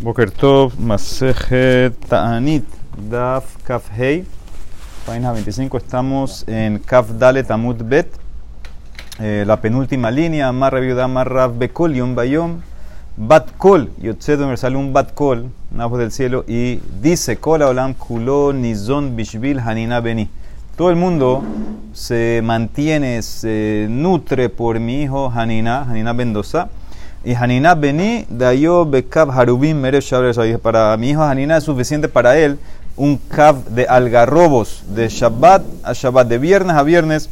Boker Tov, Ta'anit, Daf Kaf Hei, página 25, estamos en Kaf Dale Tamut Bet, eh, la penúltima línea, Marra Viuda Marra Bekol Yom Bayom, Bat Kol, Yotzedo me sale un Bat Kol, una voz del cielo, y dice Kol Olam Kulo Nizon Bishvil Hanina Beni. Todo el mundo se mantiene, se nutre por mi hijo Hanina, Hanina Mendoza. Y Hanina Beni, Dayo Bekab Harubim Merev Para mi hijo Hanina es suficiente para él un cab de algarrobos de Shabbat a Shabbat, de viernes a viernes.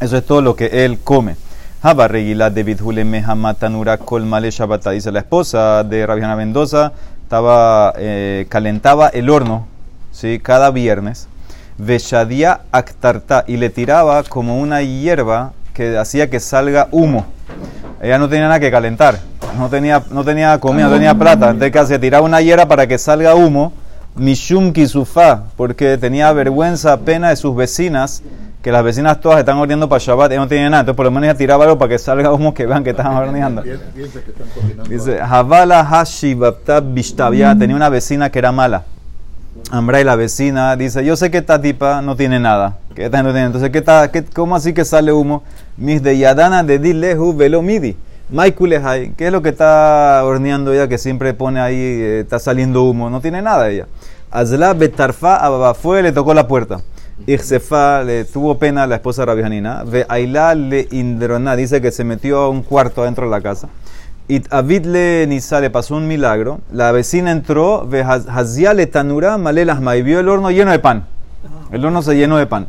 Eso es todo lo que él come. Habarregila de Bidhule Mehamatanura Kol Male Shabbat. Dice la esposa de Rabiana Mendoza, estaba, eh, calentaba el horno ¿sí? cada viernes. Veshadia Aktarta y le tiraba como una hierba que hacía que salga humo ella no tenía nada que calentar, no tenía, no tenía comida, no tenía plata, entonces casi tiraba una hiera para que salga humo, Mishum Kisufá, porque tenía vergüenza, pena de sus vecinas, que las vecinas todas están horneando para Shabbat, ella no tenía nada, entonces por lo menos ella tiraba algo para que salga humo, que vean que estaban horneando. Dice, Javala Hashi Bishtabia, tenía una vecina que era mala. Ambra y la vecina dice, yo sé que esta tipa no tiene nada. Que esta no. Entonces, ¿qué está, qué, ¿cómo así que sale humo? Mis de Yadana de Dilehu velo midi. ¿qué es lo que está horneando ella que siempre pone ahí, eh, está saliendo humo? No tiene nada ella. Azla betarfa fue, le tocó la puerta. Ixefa le tuvo pena a la esposa Rabijanina. Ve Aila le indrona, dice que se metió a un cuarto adentro de la casa. Y Avidle Nisa le pasó un milagro. La vecina entró, ve Hazia le tanura malelasma y vio el horno lleno de pan. El horno se llenó de pan.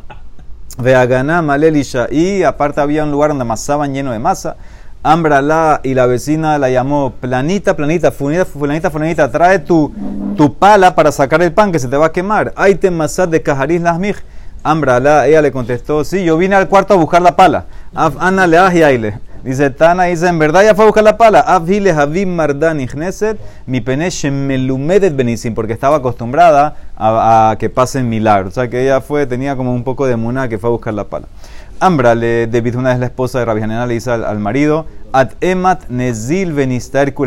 Ve Aganá malelisha y aparte había un lugar donde amasaban lleno de masa. Ambrala y la vecina la llamó planita, planita, fulanita, fulanita, fulanita, trae tu, tu pala para sacar el pan que se te va a quemar. Ay te masad de cajaris lasmij. Ambrala, ella le contestó, sí, yo vine al cuarto a buscar la pala. Ana le aile. Dice Tana, dice, en verdad ya fue a buscar la pala. Avile Havim Mardan Igneset, mi peneche melumedet benisim, porque estaba acostumbrada a, que pasen milagros. O sea que ella fue, tenía como un poco de muna que fue a buscar la pala. Ambra, le, David, una vez la esposa de Rabbi le dice al, marido, At emat nezil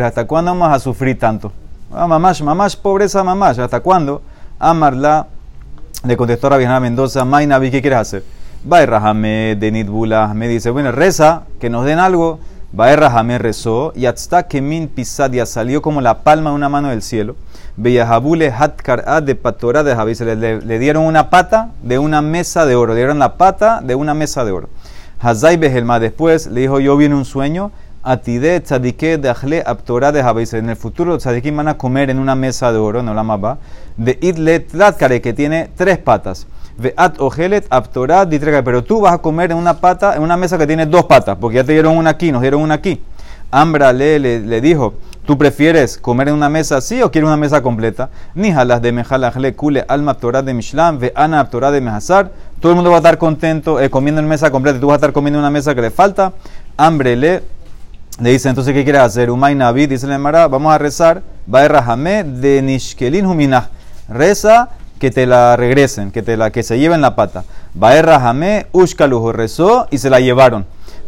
¿hasta cuándo vamos a sufrir tanto? Ah, mamás, pobreza, mamás, ¿hasta cuándo? Amarla, le contestó Rabbi Mendoza, Mainavi, ¿qué quieres hacer? Baerrahame de Nidbula me dice, bueno, reza, que nos den algo. Baerrahame rezó y hasta que min pisadia salió como la palma de una mano del cielo. Beyahabule de patora de Javis. Le, dieron una pata de una mesa de oro. Le dieron la pata de una mesa de oro. Hazai Behelma después le dijo, yo viene un sueño. Atide tzadike de aptora de Javis. En el futuro los tzadikim van a comer en una mesa de oro, no la mapa. De idle tlatkare que tiene tres patas. Veat ojelet aptorat ditrega. Pero tú vas a comer en una pata, en una mesa que tiene dos patas, porque ya te dieron una aquí, nos dieron una aquí. Ambra le, le, dijo, ¿tú prefieres comer en una mesa así o quieres una mesa completa? Ni jalas de mejalajle kule alma aptorat de Mishlam, ve ana aptorat de Mehazar. Todo el mundo va a estar contento eh, comiendo en mesa completa y tú vas a estar comiendo en una mesa que le falta. Hambre le, le dice, entonces, ¿qué quieres hacer? Umay Navid, dice la Mara, vamos a rezar. Va de Nishkelin Huminah. Reza que te la regresen, que, te la, que se lleven la pata. Baerra Jame, Ushkalujo rezó y se la llevaron.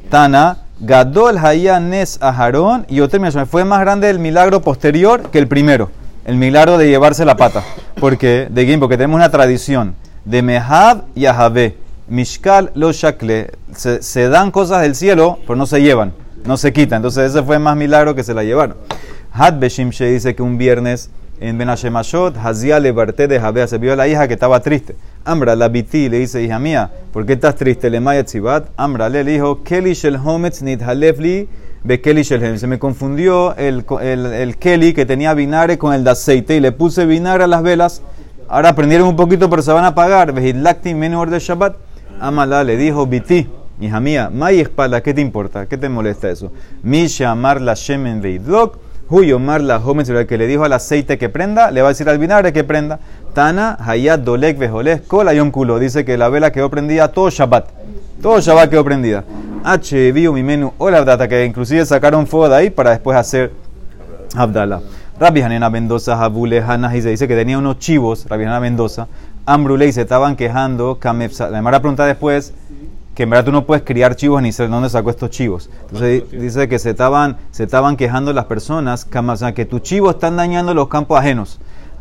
Tana, Gadol Hayanes Aharón y me Fue más grande el milagro posterior que el primero, el milagro de llevarse la pata. Porque, de Gim, porque tenemos una tradición de Mehab y Ahabe. Mishkal lo shakle. Se, se, dan cosas del cielo, pero no se llevan, no se quitan. Entonces, ese fue más milagro que se la llevaron. Had Beshimshe dice que un viernes en Benashemashot, Hazia le parte de Jabea, se vio a la hija que estaba triste. Ambra, la biti, le dice, hija mía, ¿por qué estás triste? Le maya tzibat. Ambra le dijo, Keli shel hometz nit halefli be Keli shel Se me confundió el, el, el Keli que tenía vinagre con el de aceite y le puse vinagre a las velas. Ahora aprendieron un poquito, pero se van a apagar. Vejidlakti menor de Shabbat. Amala le dijo, biti, hija mía, may espalda, ¿qué te importa? ¿Qué te molesta eso? Mi shamar la shemen veidlok. Huyomar la joven que le dijo al aceite que prenda, le va a decir al vinagre que prenda. Tana, Hayat, Dolek, Vejoles, Kola y culo. Dice que la vela quedó prendida todo Shabbat. Todo Shabbat quedó prendida. H, vio mi menú, hola data, que inclusive sacaron fuego de ahí para después hacer Abdala. Rabbi Hanena Mendoza, Jabule, Hanna, y se dice que tenía unos chivos, Rabbi Hanena Mendoza. Ambrule y se estaban quejando. La Mara pregunta después que en verdad tú no puedes criar chivos ni saber dónde sacó estos chivos. Entonces dice que se estaban, se estaban quejando las personas que tus chivos están dañando los campos ajenos.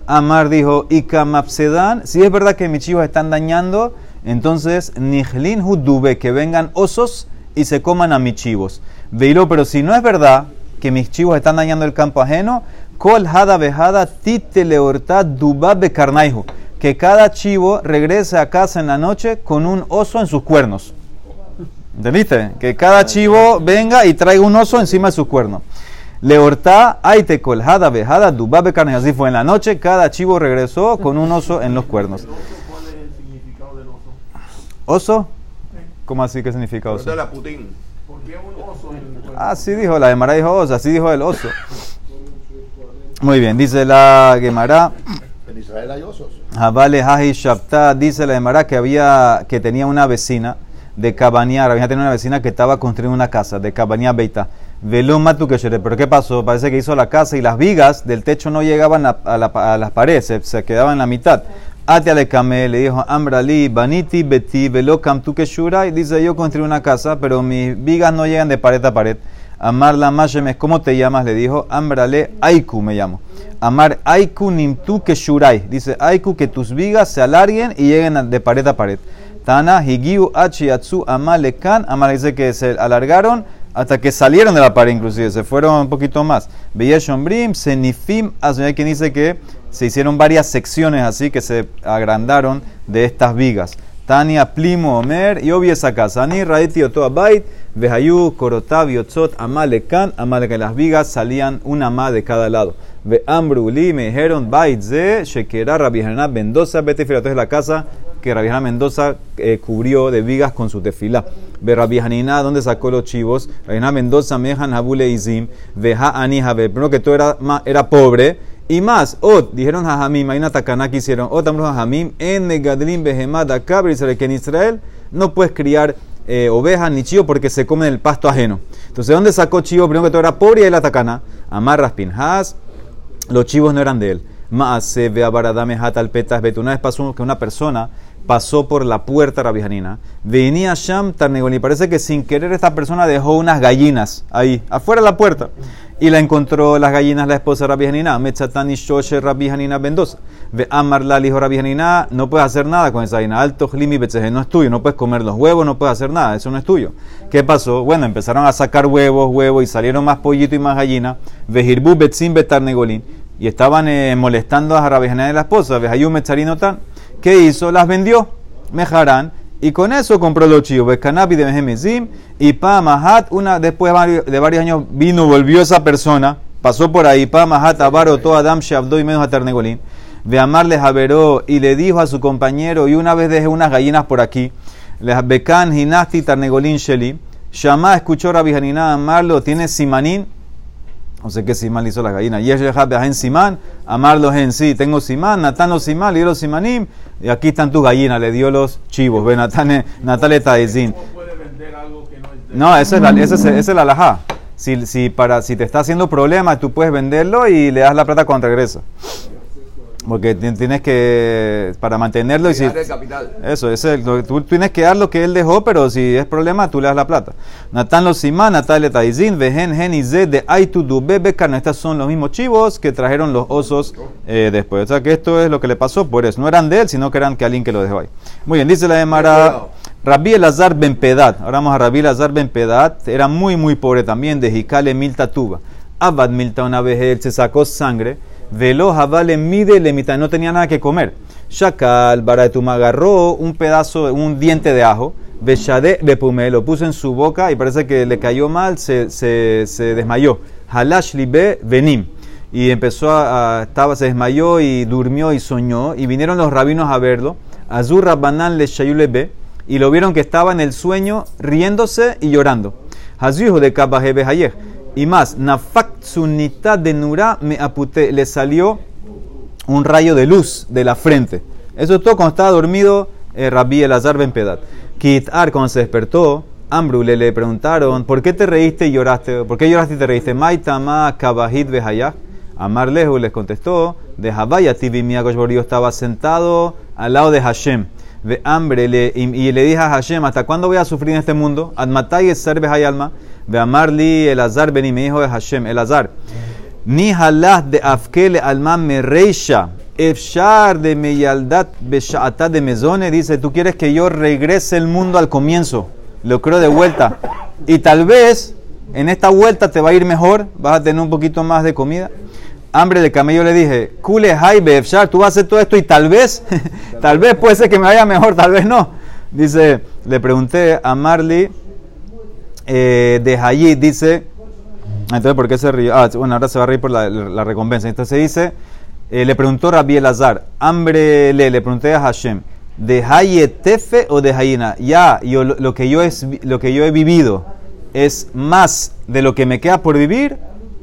Amar dijo, y Kamapsedan, si es verdad que mis chivos están dañando, entonces Nijlin Hudube, que vengan osos y se coman a mis chivos. Veilo, pero si no es verdad que mis chivos están dañando el campo ajeno, Kol Hada Bejada Tite Leorta Dubabe Carnaihu, que cada chivo regrese a casa en la noche con un oso en sus cuernos. ¿Entendiste? Que cada chivo venga y traiga un oso encima de su cuerno. Leortá, aite colhada, vejada, dubabe carne. Así fue en la noche, cada chivo regresó con un oso en los cuernos. ¿Cuál es el significado del oso? ¿Oso? ¿Cómo así? ¿Qué significa oso? De la Putin. ¿Por qué un oso en el Así dijo, la Gemara dijo oso, así dijo el oso. Muy bien, dice la Gemara. En Israel hay osos. Javale Haji Shabta, dice la Gemara que había, que tenía una vecina de Cabañar. Había tenido una vecina que estaba construyendo una casa de Cabañar Beita. Veló Matu Pero ¿qué pasó? Parece que hizo la casa y las vigas del techo no llegaban a, a, la, a las paredes, se, quedaban en la mitad. Ate ale le dijo Ambrali, Baniti, Beti, Velo Kamtu y dice yo construí una casa, pero mis vigas no llegan de pared a pared. Amar la Mashemes, ¿cómo te llamas? Le dijo Ambrale Aiku me llamo. Amar Aiku Nimtu Keshurai. Dice Aiku que tus vigas se alarguen y lleguen de pared a pared. Tana, Higiu, Achi, Atsu, Amalekan. Amal dice que se alargaron hasta que salieron de la pared, inclusive, se fueron un poquito más. Shombrim, Senifim, hay quien dice que se hicieron varias secciones así que se agrandaron de estas vigas. Tania, Plimo, Omer, y obvia esa casa. Ani, Raiti, Otoabait, Vehayu, Korotav, Yotzot, Amalekan, Amalekan. Las vigas salían una más de cada lado. Ve Ambruli, me dijeron, Bait, Ze, Shekera, Rabbi Mendoza, vete Entonces la casa que Rabbi Mendoza eh, cubrió de vigas con su tefilá. Ve Rabbi ¿dónde sacó los chivos? Rabbi Mendoza, Mejan, Habule, Izim, Veja, Ani, Jabe. Primero que todo era, era pobre. Y más, Ot, dijeron a Hamim, hay una tacana que hicieron, Ot, a Hamim, en Negadlim, Behemad, Akabri, que en Israel no puedes criar eh, ovejas ni chivo porque se comen el pasto ajeno. Entonces, ¿dónde sacó chivo? Primero que todo era pobre y ahí la tacana. Amarras Pinhas, los chivos no eran de él. Más se ve a Baradame Hatal Petas Una vez pasó que una persona pasó por la puerta rabijanina. Venía Sham Tarnegolín. Parece que sin querer esta persona dejó unas gallinas ahí, afuera de la puerta. Y la encontró las gallinas la esposa Rabijanina. Mechatani Shoshe Rabijanina Mendoza. Ve Amarla, hijo Rabijanina, no puedes hacer nada con esa gallina. Alto Limi no es tuyo. No puedes comer los huevos, no puedes hacer nada. Eso no es tuyo. ¿Qué pasó? Bueno, empezaron a sacar huevos, huevos y salieron más pollito y más gallina. Vejirbu Betzim Betarnegolín. Y estaban eh, molestando a Rabijanina y la esposa. Vejayú Mecharino tan. ¿Qué hizo? Las vendió. Mejarán. Y con eso compró los chivos. Becanapi de Mehemezim. Y Pamahat, una, después de varios años, vino, volvió esa persona. Pasó por ahí. Pamahat, Abaro, todo Adam, Shabdo y menos a Ternegolín. De amarles a Veró. Y le dijo a su compañero. Y una vez dejé unas gallinas por aquí. Les Becan, Ginasti, Tarnegolín, Sheli. Shama escuchó a Rabbi amarlo. Tiene Simanín no sé qué simán hizo la gallina. Yesh en simán, amarlos en sí. Tengo simán, Natán los simán, le dio los simanim. Y aquí están tus gallinas, le dio los chivos. Ve, Natán, Natale Taizin. ¿Cómo puede vender algo que no esa es la, esa es, esa es la alajá. Si, si, para, si te está haciendo problema, tú puedes venderlo y le das la plata cuando regresa. Porque tienes que, para mantenerlo y si... el capital. Eso, ese, tú tienes que dar lo que él dejó, pero si es problema, tú le das la plata. Natán los simán, Natalia taizin, vehen, gen y de aitu. Estos son los mismos chivos que trajeron los osos eh, después. O sea que esto es lo que le pasó por eso. No eran de él, sino que eran que alguien que lo dejó ahí. Muy bien, dice la de Mara... Rabbi Elazar Ben Pedat, ahora vamos a Rabbi Elazar Ben Pedat, era muy muy pobre también, de Jicale Milta Tuba. Abad Milta una vez él se sacó sangre Velo vale mide le mitad, no tenía nada que comer. Shakal Baratuma agarró un pedazo, un diente de ajo, Beshade Bepume, lo puso en su boca y parece que le cayó mal, se, se, desmayó. Halash Libe Venim. Y empezó a, estaba, se desmayó y durmió y soñó. Y vinieron los rabinos a verlo. Azur Rabbanan le Shayulebe. Y lo vieron que estaba en el sueño riéndose y llorando. Hazuijo de Kabahebe y más, Nafak Tsunita de Nura me apute, le salió un rayo de luz de la frente. Eso es todo cuando estaba dormido eh, Rabbi Elazar Ben Pedat. Kitar, cuando se despertó, Ambrule le preguntaron, ¿por qué te reíste y lloraste? ¿Por qué lloraste y te reíste? Maitama Kabahit Behayah. Amar Lehu les contestó, de Habaya Tibi Miyagosh estaba sentado al lado de Hashem. De hambre y, le dije a Hashem, ¿hasta cuándo voy a sufrir en este mundo? Admatai es serve hay alma, de amarli el azar vení, mi hijo de Hashem, el azar. Ni halah de afkele alma me reisha, efshar de meyaldat beshaatad de mezone, dice, tú quieres que yo regrese el mundo al comienzo, lo creo de vuelta. Y tal vez en esta vuelta te va a ir mejor, vas a tener un poquito más de comida. Hambre de camello le dije, Kule Efshar, tú vas a hacer todo esto y tal vez, tal vez puede ser que me vaya mejor, tal vez no. Dice, le pregunté a Marley eh, de Hayid, dice, entonces, ¿por qué se ríe? Ah, bueno, ahora se va a reír por la, la recompensa. Entonces dice, eh, le preguntó Rabbi Elazar, hambre le, le pregunté a Hashem, ¿de Hayetefe o de Hayina? Ya, yo, lo que yo es, lo que yo he vivido es más de lo que me queda por vivir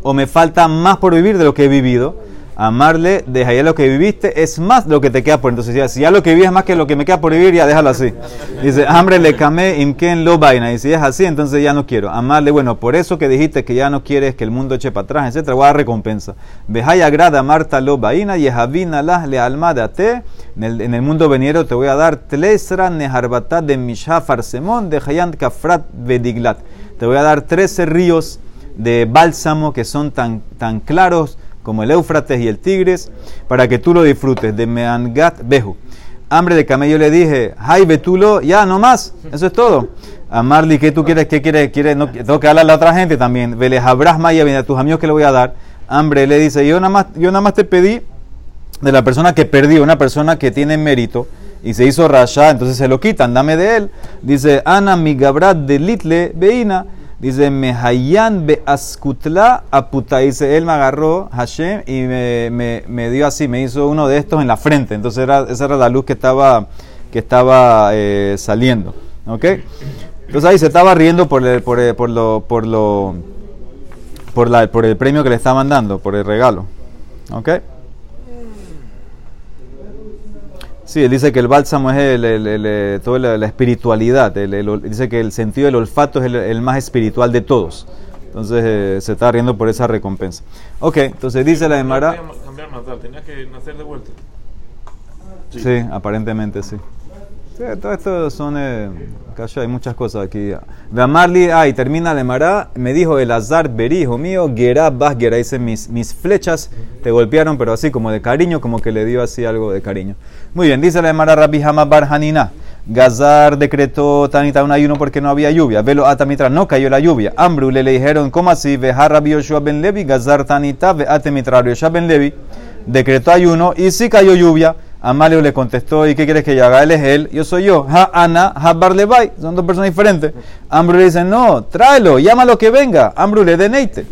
o me falta más por vivir de lo que he vivido. Amarle, deja ya lo que viviste, es más lo que te queda por. Entonces, ya, si ya lo que viví es más que lo que me queda por vivir, ya déjalo así. Dice, hambre le camé imken lo vaina. Y si es así, entonces ya no quiero. Amarle, bueno, por eso que dijiste que ya no quieres que el mundo eche para atrás, etcétera, voy a dar recompensa. Vejaya grada Marta lo vaina y las le alma de ate. En el, mundo venidero te voy a dar tlesra neharbatat de mishafar semón de hayant kafrat vediglat. Te voy a dar 13 ríos de bálsamo que son tan, tan claros como el Éufrates y el Tigres, para que tú lo disfrutes. De Meangat Behu. Hambre de camello le dije, Hay Betulo, ya, no más. Eso es todo. A Marley, ¿qué tú quieres? ¿Qué quieres? ¿Quieres? No, tengo que hablarle a la otra gente también. Veles Abrahma y a tus amigos que le voy a dar. Hambre le dice, yo nada más, yo nada más te pedí de la persona que perdió, una persona que tiene mérito y se hizo rasha, entonces se lo quitan, dame de él. Dice, Ana mi gabrat de litle veina. Dice, Mehayan be askutla aputa. Dice, él me agarró Hashem y me, me, me, dio así, me hizo uno de estos en la frente. Entonces era, esa era la luz que estaba, que estaba eh, saliendo. ¿Ok? Entonces ahí se estaba riendo por, el, por, el, por, lo, por, lo, por, la, por el premio que le estaban dando, por el regalo. ¿Ok? Sí, él dice que el bálsamo es el, el, el, toda la, la espiritualidad. dice que el sentido del olfato es el, más espiritual de todos. Entonces eh, se está riendo por esa recompensa. Ok, entonces dice la Emara. Tenía que nacer de vuelta. Sí, sí aparentemente sí. Sí. todo esto son. Eh, hay muchas cosas aquí. De Amarli, ay, termina de Mará. Me dijo el Azar Beri, hijo mío, Gerá Basgera. Dice: mis, mis flechas te golpearon, pero así como de cariño, como que le dio así algo de cariño. Muy bien, dice la Emara Rabbi Hama Barhanina. Gazar decretó Tanita un ayuno porque no había lluvia. Velo Atamitra, no cayó la lluvia. Ambru le, le dijeron, ¿cómo así? Veja Rabbi Yoshua ben Levi, Gazar Tanita, ve Atemitra Yoshua ben Levi. Decretó ayuno y sí cayó lluvia. Amalio le contestó, ¿y qué quieres que yo haga? Él es él, yo soy yo. Ha Ana, Ha Barlevai. Son dos personas diferentes. Ambru le dice, no, tráelo, llámalo que venga. Ambru le deneite.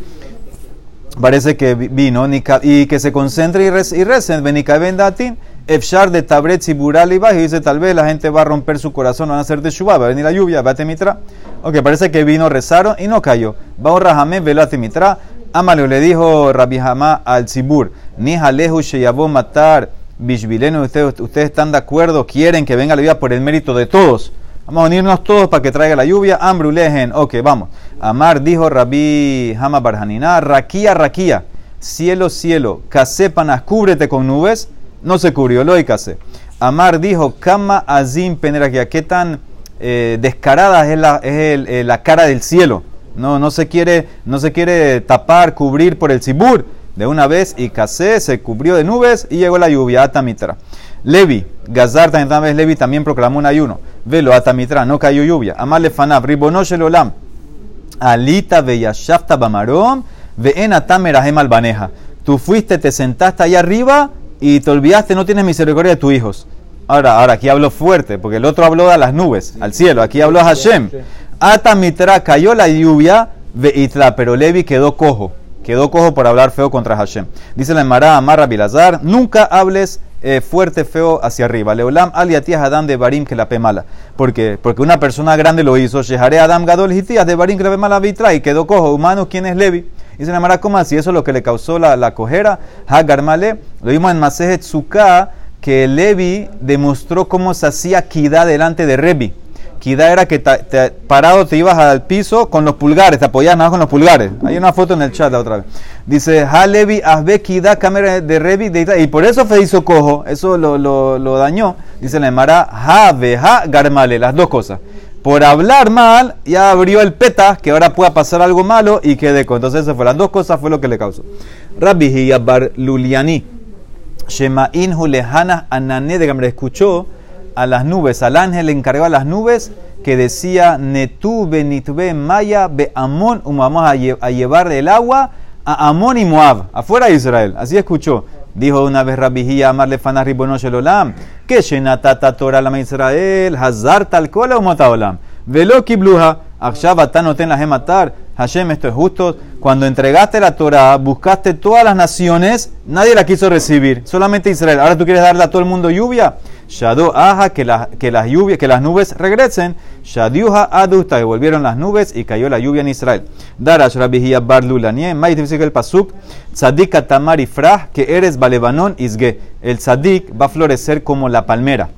Parece que vino y que se concentre y recen. Venica vendatin. Efshar de Tabret y Bural y dice, tal vez la gente va a romper su corazón, van a hacer de Shubá, va a venir la lluvia, va a temitra. Ok, parece que vino, rezaron y no cayó. Va a Rahamé, velo a temitra. Amalio le dijo Rabbi Hamá al Zibur, ni Jalehu Sheyabó matar Bishvileno, ustedes, ustedes están de acuerdo, quieren que venga la lluvia por el mérito de todos. Vamos a unirnos todos para que traiga la lluvia. Ambrulegen, ok, vamos. Amar dijo Rabbi Hama Barjanina, Raquía, Raquía, cielo, cielo, casepanas, cúbrete con nubes. No se cubrió, lo. Amar dijo, Kama Azim Penerakia, qué tan eh, descarada es, la, es el, eh, la cara del cielo. No, no, se quiere, no se quiere tapar, cubrir por el Sibur de una vez y casé, se cubrió de nubes y llegó la lluvia, Atamitra. Levi, Gazar también vez Levi también proclamó un ayuno. Velo, Atamitra, no cayó lluvia. Amar Lefanab, Ribonosh el Olam. Alita Beyashafta Bamarom, Veen Atamerahem Albaneja. Tú fuiste, te sentaste ahí arriba y te olvidaste, no tienes misericordia de tus hijos. Ahora, ahora aquí hablo fuerte, porque el otro habló a las nubes, al cielo. Aquí habló a Hashem. Atamitra cayó la lluvia, Veitla, pero Levi quedó cojo. Quedó cojo por hablar feo contra Hashem. Dice la Emara Amarra Bilazar, nunca hables eh, fuerte, feo hacia arriba. Leolam aliatías Adam de Barim que la mala. ¿Por qué? Porque una persona grande lo hizo. Shehare Adam Gadol Hitias de Barim que la mala vitra y quedó cojo. Humano, ¿quién es Levi? Dice la Emara, ¿cómo así? Eso es lo que le causó la, la cojera. Hagar Male. Lo vimos en Masejet Sukkah que Levi demostró cómo se hacía Kidá delante de Rebi Kida era que te- parado te ibas al piso con los pulgares, te apoyabas nada más con los pulgares. Hay una foto en el chat la otra vez. Dice, Halevi Asbe Kida cámara de Revi de Ita-". Y por eso se hizo cojo, eso lo, lo, dañó. Dice la Emara, Ha Ha Garmale, las dos cosas. Por hablar mal, ya abrió el peta, que ahora pueda pasar algo malo y quede con. Entonces, eso fue las dos cosas, fue lo que le causó. Rabbi Bar Luliani. Shema'in Hulehana Anané de escuchó a las nubes, al ángel le encargó a las nubes que decía Netu benitbe maya be Amón, vamos a, a llevar el agua a Amón y Moab, afuera de Israel. Así escuchó. Dijo una vez Rabbi Hiya Amar Lefana Ribono que Shenatata Torah Lama Israel, Hazar tal cola o Olam. Velo kibluha, Akshav atanoten la matar. Hashem, esto es justo. Cuando entregaste la Torah, buscaste todas las naciones, nadie la quiso recibir, solamente Israel. Ahora tú quieres darle a todo el mundo lluvia. Shado aja, que, la- que las lluvias, que las nubes regresen. Shadiuha adusta, que volvieron las nubes y cayó la lluvia en Israel. Darash Rabihia Bar Lulanie, May dice el pasuk, Tzadik Atamar Ifrah, que eres Balebanón Isge. El Tzadik va a florecer como la palmera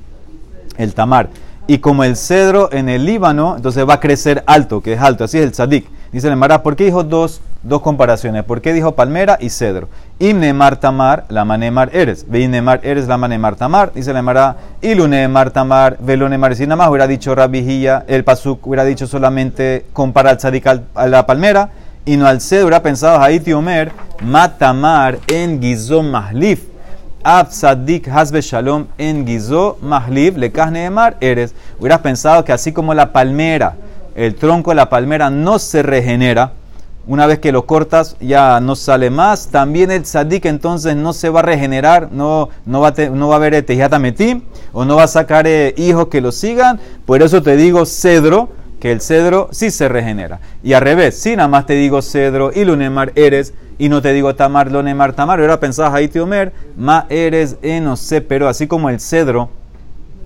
el tamar. Y como el cedro en el Líbano, entonces va a crecer alto, que es alto. Así es el tzadik. Dice el Mará, ¿por qué dijo dos, dos comparaciones? ¿Por qué dijo palmera y cedro? Imnemar tamar, la manemar eres. Veinemar eres, la manemar tamar. Dice el Mará, ilunemar tamar, velonemar. Si nada más hubiera dicho rabijilla, el pasuk hubiera dicho solamente compara al a la palmera y no al cedro. Hubiera pensado, Haiti Omer, matamar en gizom mahlif. Ab Sadik Hasbe Shalom en Gizo Mahliv le Neemar eres. Hubieras pensado que así como la palmera, el tronco de la palmera no se regenera, una vez que lo cortas ya no sale más, también el Sadik entonces no se va a regenerar, no, no, va, no va a haber Metim, o no va a sacar eh, hijos que lo sigan. Por eso te digo cedro, que el cedro sí se regenera. Y al revés, si nada más te digo cedro y lunemar eres, y no te digo tamar, lonemar, tamar, ahora pensabas ahí, Omer, ma eres eno sé, pero así como el cedro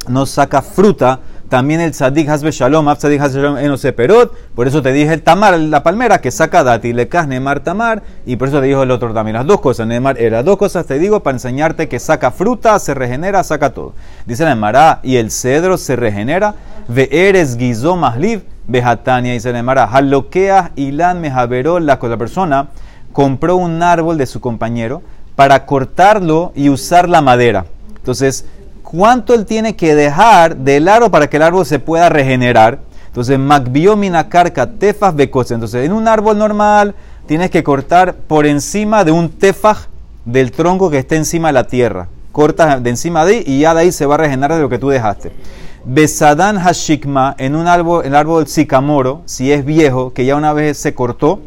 no saca fruta, también el tzadik hasbe shalom, tzadik hasbe shalom eno sé, perot, por eso te dije el tamar, la palmera que saca dati, le nemar tamar, y por eso te dijo el otro también, las dos cosas, nemar era, dos cosas te digo para enseñarte que saca fruta, se regenera, saca todo. Dice la Emara, y el cedro se regenera, ve eres guizó mahliv, Bejatania, dice la Emara, haloqueas ilan mejaverol, la, la persona compró un árbol de su compañero para cortarlo y usar la madera. Entonces, ¿cuánto él tiene que dejar del árbol para que el árbol se pueda regenerar? Entonces, Macbio minacarca tefas becose. Entonces, en un árbol normal tienes que cortar por encima de un tefaj del tronco que esté encima de la tierra. Cortas de encima de ahí y ya de ahí se va a regenerar de lo que tú dejaste. Besadán hashikma, en un árbol, el árbol sicamoro, si es viejo, que ya una vez se cortó,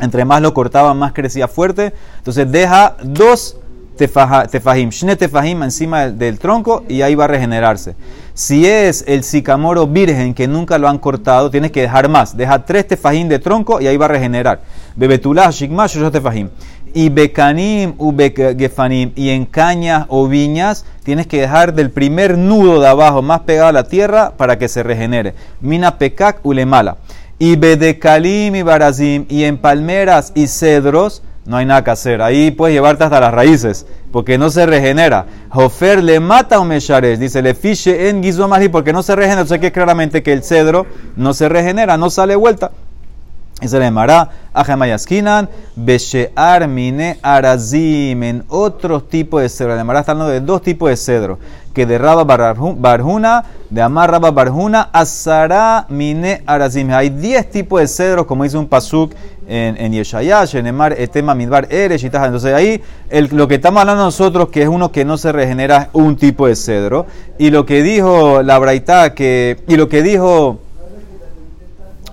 entre más lo cortaba, más crecía fuerte. Entonces deja dos tefajim, shne tefajim encima del, tronco y ahí va a regenerarse. Si es el sicamoro virgen que nunca lo han cortado, tienes que dejar más. Deja tres tefajim de tronco y ahí va a regenerar. Bebetulá, shikma, tefajim. Y bekanim u gefanim y en cañas o viñas tienes que dejar del primer nudo de abajo más pegado a la tierra para que se regenere. Mina pekak ulemala. Y bedecalim y barazim y en palmeras y cedros no hay nada que hacer. Ahí puedes llevarte hasta las raíces porque no se regenera. Jofer le mata un meshares, dice le fiche en guizomari porque no se regenera. Entonces que claramente que el cedro no se regenera, no sale vuelta. Y se le llamará Ajamayaskinan, Beshear Mine Arazim, en otros tipos de cedro. Le llamará hablando de dos tipos de cedro, que de Raba Barju- Barjuna, de Amar Raba Barjuna, Azara Mine Arazim. Hay diez tipos de cedros, como dice un pasuk en, en Yeshayash, en Emar Etema Midbar Eresh y. Entonces ahí el- lo que estamos hablando nosotros, que es uno que no se regenera, un tipo de cedro. Y lo que dijo la Braitá, que, y lo que dijo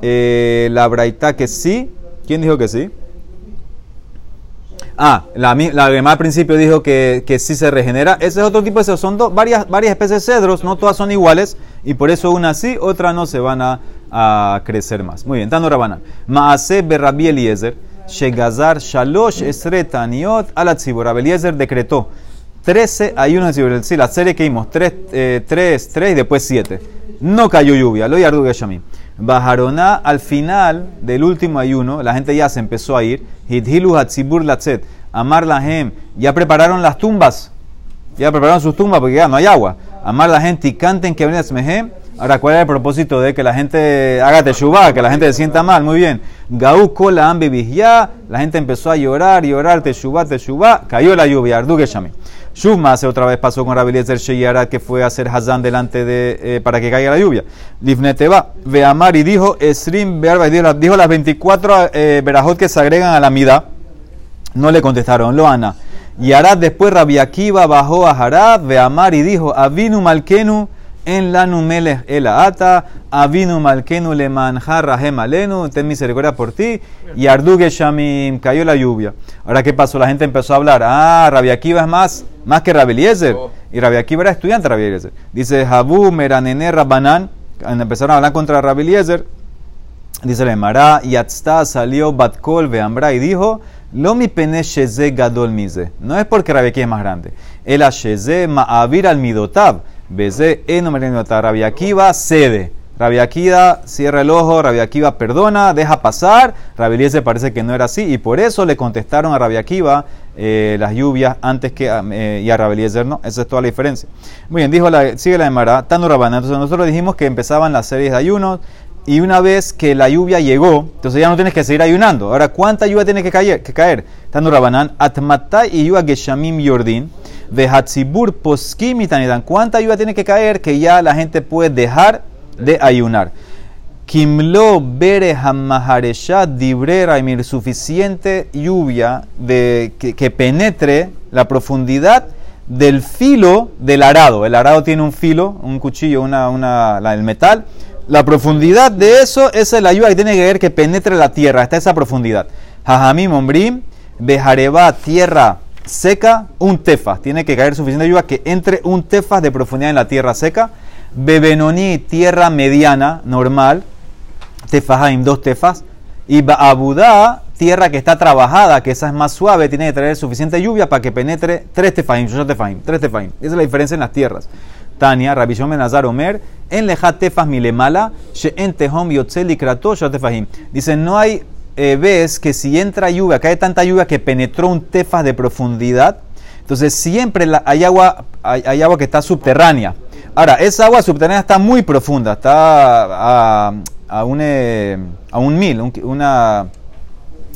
eh, la Braita que sí. ¿Quién dijo que sí? Ah, la, la Gemara al principio dijo que, que sí se regenera. Ese es otro tipo de cedro. Son dos, varias, varias especies de cedros, no todas son iguales. Y por eso una sí, otra no se van a, a crecer más. Muy bien, Tano Rabana. Maase Berrabi Eliezer, Shegazar Shalosh Esretaniot Alatzibor. Eliezer decretó 13 ayunos de. Sí, la serie que vimos, 3, 3, 3 y después 7. No cayó lluvia, lo yardu Geshamim. Bajaroná al final del último ayuno, la gente ya se empezó a ir. Hidhilu hatzibur latzet. Amar lahem. Ya prepararon las tumbas. Ya prepararon sus tumbas porque ya no hay agua. Amar la gente y canten que mehem. Ahora, ¿cuál es el propósito de que la gente haga teshuvah, que la gente se sienta mal? Muy bien. Gaú kola ya, la gente empezó a llorar, llorar, teshuvah, teshuvah, cayó la lluvia, ardugue shami. Shuma hace otra vez pasó con Rabbi Eliezer que fue a hacer Hazán delante de eh, para que caiga la lluvia. Livnete va, Veamar y dijo Esrim dijo, dijo las 24 eh, que se agregan a la mida. No le contestaron, lo ana. Y Arad después Rabbi Akiva bajó a Harad, Veamar y dijo Avinu Malkenu en la numelech el ata, avinu malkenu le manjar rahem alenu, ten misericordia por ti, y arduge shamim, cayó la lluvia. Ahora, ¿qué pasó? La gente empezó a hablar, ah, Rabbi Akiva es más, más que Rabbi Eliezer, oh. y Rabbi Akiva era estudiante de Rabbi Eliezer. Dice, Habu meranene rabbanan, empezaron a hablar contra Rabbi Eliezer, dice le Mara, yatzta salió Batkol veambra y dijo, lo mi pene gadol mize. No es porque Rabbi Akiva es más grande. El sheze ma'avir al midotab. Beze eno Rabbi Akiva cede. Rabbi Akiva cierra el ojo, Rabbi Akiva perdona, deja pasar. Rabbi parece que no era así y por eso le contestaron a Rabbi Akiva eh, las lluvias antes que eh, y a Rabbi no. Esa es toda la diferencia. Muy bien, dijo la, sigue la de Mara, Tanu Rabana. Entonces nosotros dijimos que empezaban las series de ayunos y una vez que la lluvia llegó, entonces ya no tienes que seguir ayunando. Ahora, ¿cuánta lluvia tiene que caer? Que caer? Tanu Rabanan, Atmatai y Yua Geshamim Yordin de Hatzibur Poskim ¿Cuánta ayuda tiene que caer que ya la gente puede dejar de ayunar? Kimlo Bere Hamaharesha Dibrera y suficiente lluvia de, que, penetre la profundidad del filo del arado. El arado tiene un filo, un cuchillo, una, una, el metal. La profundidad de eso, es la ayuda que tiene que ver que penetre la tierra, hasta esa profundidad. Jajamim Ombrim, Bejareba, tierra seca, un tefas. Tiene que caer suficiente lluvia que entre un tefas de profundidad en la tierra seca. Bebenoní, tierra mediana, normal. Tefahaim, dos tefas. Y Abudá, tierra que está trabajada, que esa es más suave, tiene que traer suficiente lluvia para que penetre tres tefahim, tefahim, tres tefahim. Esa es la diferencia en las tierras. Tania, Rabishon Benazar Omer, en leja tefas milemala, she en tehom yotzeli krato tefahim. Dice, no hay eh, ves que si entra lluvia, cae tanta lluvia que penetró un tefas de profundidad, entonces siempre hay, agua, hay, agua que está subterránea. Ahora, esa agua subterránea está muy profunda, está a, un, eh, a un mil, una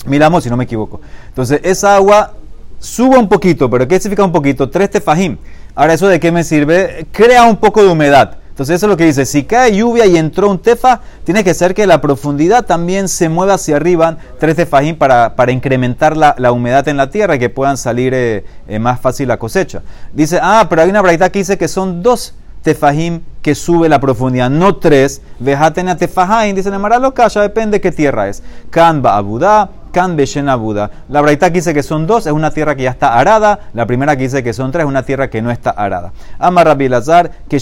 mil amos si no me equivoco. Entonces, esa agua sube un poquito, pero ¿qué significa un poquito? Tres tefajim. Ahora, ¿eso de qué me sirve? Crea un poco de humedad. Entonces eso es lo que dice, si cae lluvia y entró un tefa, tiene que ser que la profundidad también se mueva hacia arriba, tres tefajín para, para incrementar la, la, humedad en la tierra y que puedan salir eh, eh, más fácil la cosecha. Dice, ah, pero hay una braita que dice que son dos tefajim que sube la profundidad, no tres. Vejatena tefajim, dice Nemara loca, ya depende qué tierra es. Kanba abudá, kan abuda. La braita que dice que son dos es una tierra que ya está arada, la primera que dice que son tres es una tierra que no está arada. Amar Lazar, que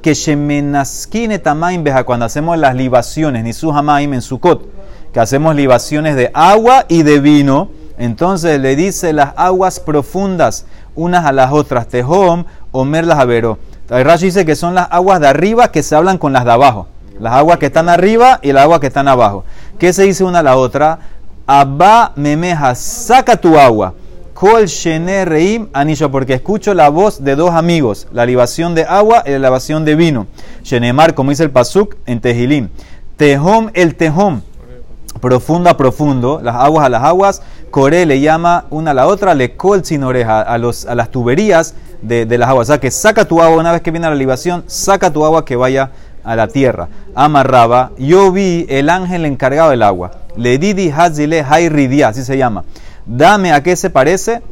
que Shemenaskine Tamaim Beja, cuando hacemos las libaciones, ni su Hamaim en Sukkot, que hacemos libaciones de agua y de vino, entonces le dice las aguas profundas unas a las otras, Tehom, Omer las Avero. Rashi dice que son las aguas de arriba que se hablan con las de abajo. Las aguas que están arriba y las aguas que están abajo. ¿Qué se dice una a la otra? Abba memeja, saca tu agua. Kol Shene Reim Anisha, porque escucho la voz de dos amigos, la libación de agua y la libación de vino. Shenemar, como dice el Pasuk en Tehilim. Tehom el Tehom, profundo a profundo, las aguas a las aguas. Coré le llama una a la otra, le col sin oreja, a, los, a las tuberías de, las aguas. O sea que saca tu agua una vez que viene la libación, saca tu agua que vaya a la tierra. Amarraba, yo vi el ángel encargado del agua. Le didi hazile hayridia, así se llama Dame a qué se parece,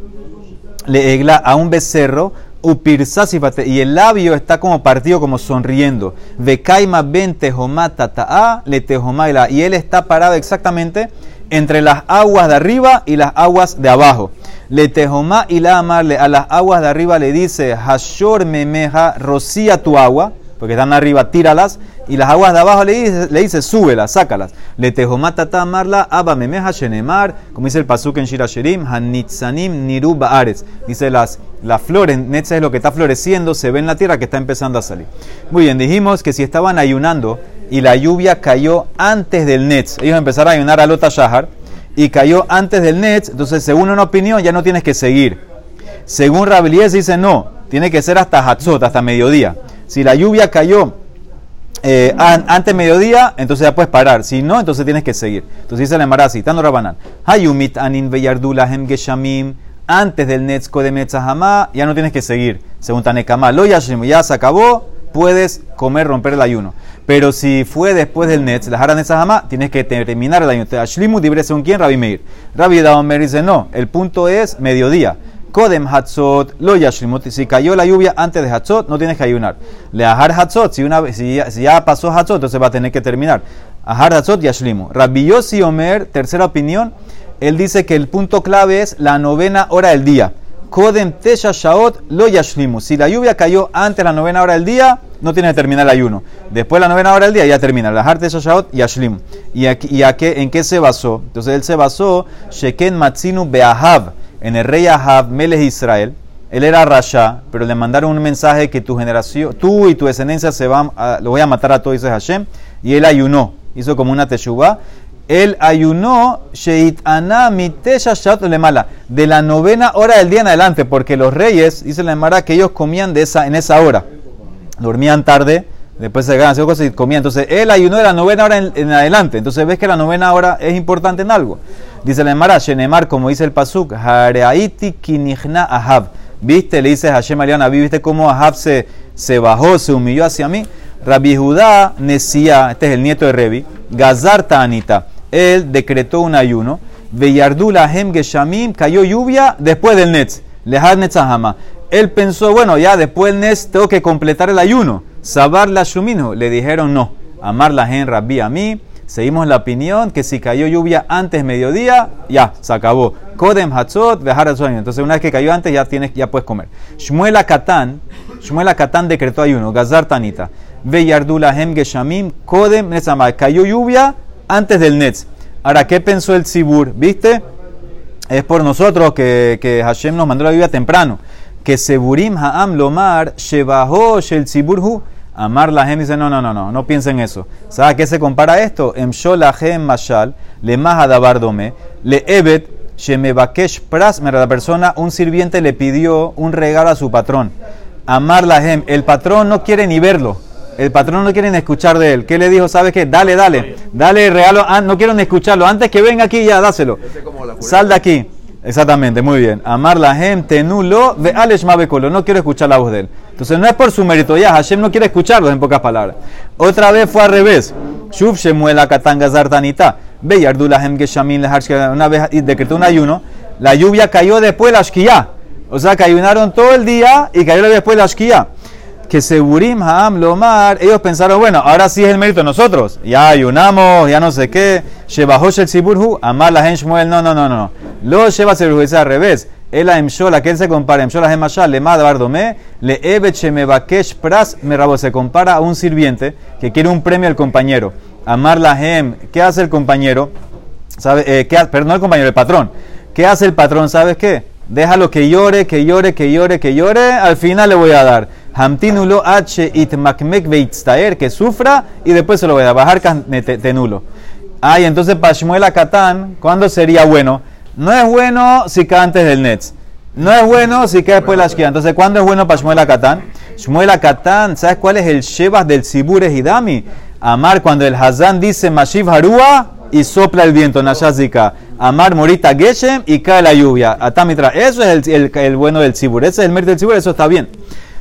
le egla a un becerro, y el labio está como partido, como sonriendo. Vekaima ben ta'a le tehomaila. Y él está parado exactamente entre las aguas de arriba y las aguas de abajo. Le tehoma y la amarle a las aguas de arriba le dice, Hashor memeja, rocía tu agua porque están arriba, tíralas, y las aguas de abajo le dice, le dice súbelas, sácalas. Le tejomata tamarla, aba memeja shenemar, como dice el pasuk en Shirasherim, hanitzanim niru baares. Dice las, las flores, netza es lo que está floreciendo, se ve en la tierra que está empezando a salir. Muy bien, dijimos que si estaban ayunando y la lluvia cayó antes del netz, ellos empezaron a ayunar a Lota Shahar, y cayó antes del netz, entonces según una opinión ya no tienes que seguir. Según Rabelíes dice no, tiene que ser hasta Hatzot, hasta mediodía. Si la lluvia cayó eh, an- antes mediodía, entonces ya puedes parar. Si no, entonces tienes que seguir. Entonces dice la Emara Tano Rabanan. Hayumit anin veyardulahem geshamim. Antes del Netzko de Metzahama, ya no tienes que seguir. Según Tanekama, lo yashim, ya se acabó, puedes comer, romper el ayuno. Pero si fue después del Netz, la Jara Netzahama, tienes que terminar el ayuno. Ashlimu dibre según quién, Rabbi Meir. Rabbi Daomer dice, no, el punto es mediodía. Kodem Hatzot, lo yashlimut. Si cayó la lluvia antes de Hatzot, no tienes que ayunar. Le ajar Hatzot, si, una, si, ya, si ya pasó Hatzot, entonces va a tener que terminar. Ajar Hatzot, yashlimu. Rabbi Yossi Omer, tercera opinión, él dice que el punto clave es la novena hora del día. Kodem Tesha Shaot, lo yashlimu. Si la lluvia cayó antes de la novena hora del día, no tiene que terminar el ayuno. Después de la novena hora del día, ya termina. La Tesha Shaot, yashlimu. ¿Y, aquí, y a qué, en qué se basó? Entonces él se basó, Sheken Matzinu Beahav en el rey Ahab, Melech Israel, él era Rasha, pero le mandaron un mensaje que tu generación, tú y tu descendencia se van, a, lo voy a matar a todos, dice Hashem, y él ayunó, hizo como una teshuva. Él ayunó, Sheit Lemala, de la novena hora del día en adelante, porque los reyes, dice la Emara, que ellos comían de esa, en esa hora. Dormían tarde, después se ganan cosas y comían. Entonces, él ayunó de la novena hora en, en adelante. Entonces, ves que la novena hora es importante en algo. Dice la Emara, Shenemar, como dice el Pasuk, Hareaiti kinihna Ahab. ¿Viste? Le dice Hashem Aliana, ¿viste cómo Ahab se, se bajó, se humilló hacia mí? Rabbi Judá Nesía, este es el nieto de Revi, Gazar Tanita, él decretó un ayuno, Veyardula Hem Geshamim, cayó lluvia después del Netz, Lehad Netzahama. Él pensó, bueno, ya después del Netz tengo que completar el ayuno. Sabar la Shumino, le dijeron no. Amar la Hen Rabbi a mí, Seguimos la opinión que si cayó lluvia antes mediodía, ya, se acabó. Kodem Hatzot, Behar sueño. Entonces, una vez que cayó antes, ya, tienes, ya puedes comer. Shmuel Akatán, Shmuel Akatán decretó ayuno, Gazar Tanita. Ve Yardula Hem Geshamim, Kodem Netzamah. Cayó lluvia antes del Netz. Ahora, ¿qué pensó el Sibur? ¿Viste? Es por nosotros que, que Hashem nos mandó la lluvia temprano. Que Seburim Ha'am Lomar, Shebaho Shel Siburhu. Amar la dice, no, no, no, no, no piensen eso. ¿Sabe a qué se compara esto? Emshol la mashal, le mahadabar dome, le evet, shemebakesh pras, la persona, un sirviente le pidió un regalo a su patrón. Amar la el patrón no quiere ni verlo. El patrón no quiere ni escuchar de él. ¿Qué le dijo? ¿Sabes qué? Dale, dale. Dale el regalo. Ah, no quiero ni escucharlo. Antes que venga aquí, ya, dáselo. Sal de aquí. Exactamente, muy bien. Amar la gente nulo ve mabekolo. No quiero escuchar la voz de él. Entonces no es por su mérito, ya Hashem no quiere escucharlo en pocas palabras. Otra vez fue al revés. Shuf shemuela katanga zartanita. Ve yardula hem geshamin Una vez decretó un ayuno. La lluvia cayó después de la shkia. O sea que ayunaron todo el día y cayó después de la shkia. Que Seburim Haam Lomar, ellos pensaron, bueno, ahora sí es el mérito de nosotros. Ya ayunamos, ya no sé qué. Shebahosh el Siburhu, Amar la Shmuel, no, no, no, no. Lo lleva Siburhu, es al revés. El Emshol, que él se compara, Emshol Hemashal, le Bardome, le Evet Shemebakesh Pras Merabo, se compara a un sirviente que quiere un premio al compañero. Amar la Hem, ¿qué hace el compañero? ¿Sabe? Eh, ¿qué, perdón, no el compañero, el patrón. ¿Qué hace el patrón? ¿Sabes qué? Déjalo que llore, que llore, que llore, que llore, al final le voy a dar. Hamtinulo H itmakmek veitztaer, que sufra y después se lo voy a bajar tenulo. Ay, entonces para Shmuel Akatán, ¿cuándo sería bueno? No es bueno si cae antes del Netz. No es bueno si cae después de la Shkia. Entonces, ¿cuándo es bueno para Shmuel Akatán? Shmuel Akatán, ¿sabes cuál es el Shebas del Sibur Hidami? Amar cuando el Hazán dice Mashiv Harua y sopla el viento, Nashazika. Amar Morita Geshem y cae la lluvia. Atamitra. Eso es el, el, el bueno del Sibur. Ese es el mérito del Sibur, eso está bien.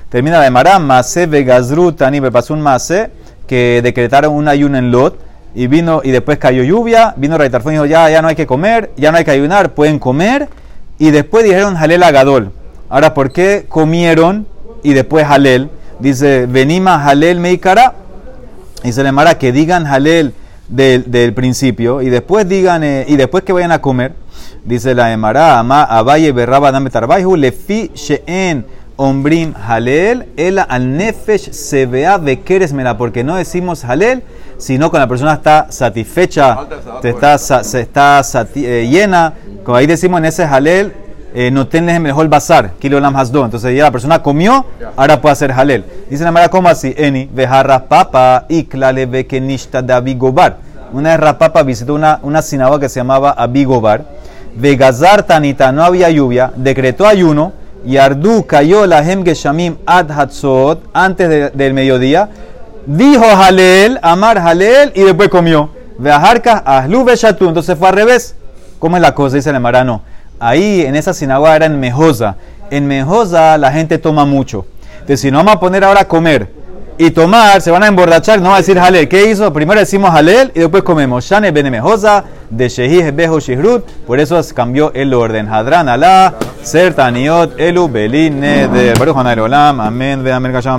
Termina de Mará, Mase Vegazru Tani, me pasó un Mase que decretaron un ayuno en Lot y vino y después cayó lluvia, vino Raitarfón y dijo, ya, ya no hay que comer, ya no hay que ayunar, pueden comer y después dijeron Halel Agadol. Ahora, ¿por qué comieron y después Halel? Dice, venima Halel Meikara. Y se le mara que digan Halel del, del principio y después digan, eh, y después que vayan a comer, dice la Emara, Ama Abaye Berraba Dame Tarbaihu, Lefi Sheen Ombrim Halel, Ela al Nefesh se vea Bekeres Mera, porque no decimos Halel, sino cuando la persona está satisfecha, te está, se está sati, eh, llena, como ahí decimos en ese Halel, eh, no tenés el mejor bazar, kilo lam hasdo. Entonces ya la persona comió, ahora puede hacer halel. Dice la manera, ¿cómo así? Eni, vejarra papa, iklale bekenishta de abigobar. Una vez Rapapa visitó una, una sinagoga que se llamaba Abigobar. Vegazar tanita, no había lluvia, decretó ayuno, y Ardu cayó la hem geshamim ad hatzot, antes de, del mediodía. dijo Halel, Amar Halel, y después comió. Veajarca, Ahlu. Entonces fue al revés. ¿Cómo es la cosa? Dice el marano. Ahí en esa sinagoga era en Mejosa. En Mejosa la gente toma mucho. Entonces, si no vamos a poner ahora a comer y tomar, se van a emborrachar, no va a decir Halel. ¿Qué hizo? Primero decimos Halel y después comemos. Shane Benemejosa, de Shehih Bejo Shihrut. Por eso cambió el orden. Hadran Alá, Sertaniot, Elu Belin, de Baruch. Amén. Amén.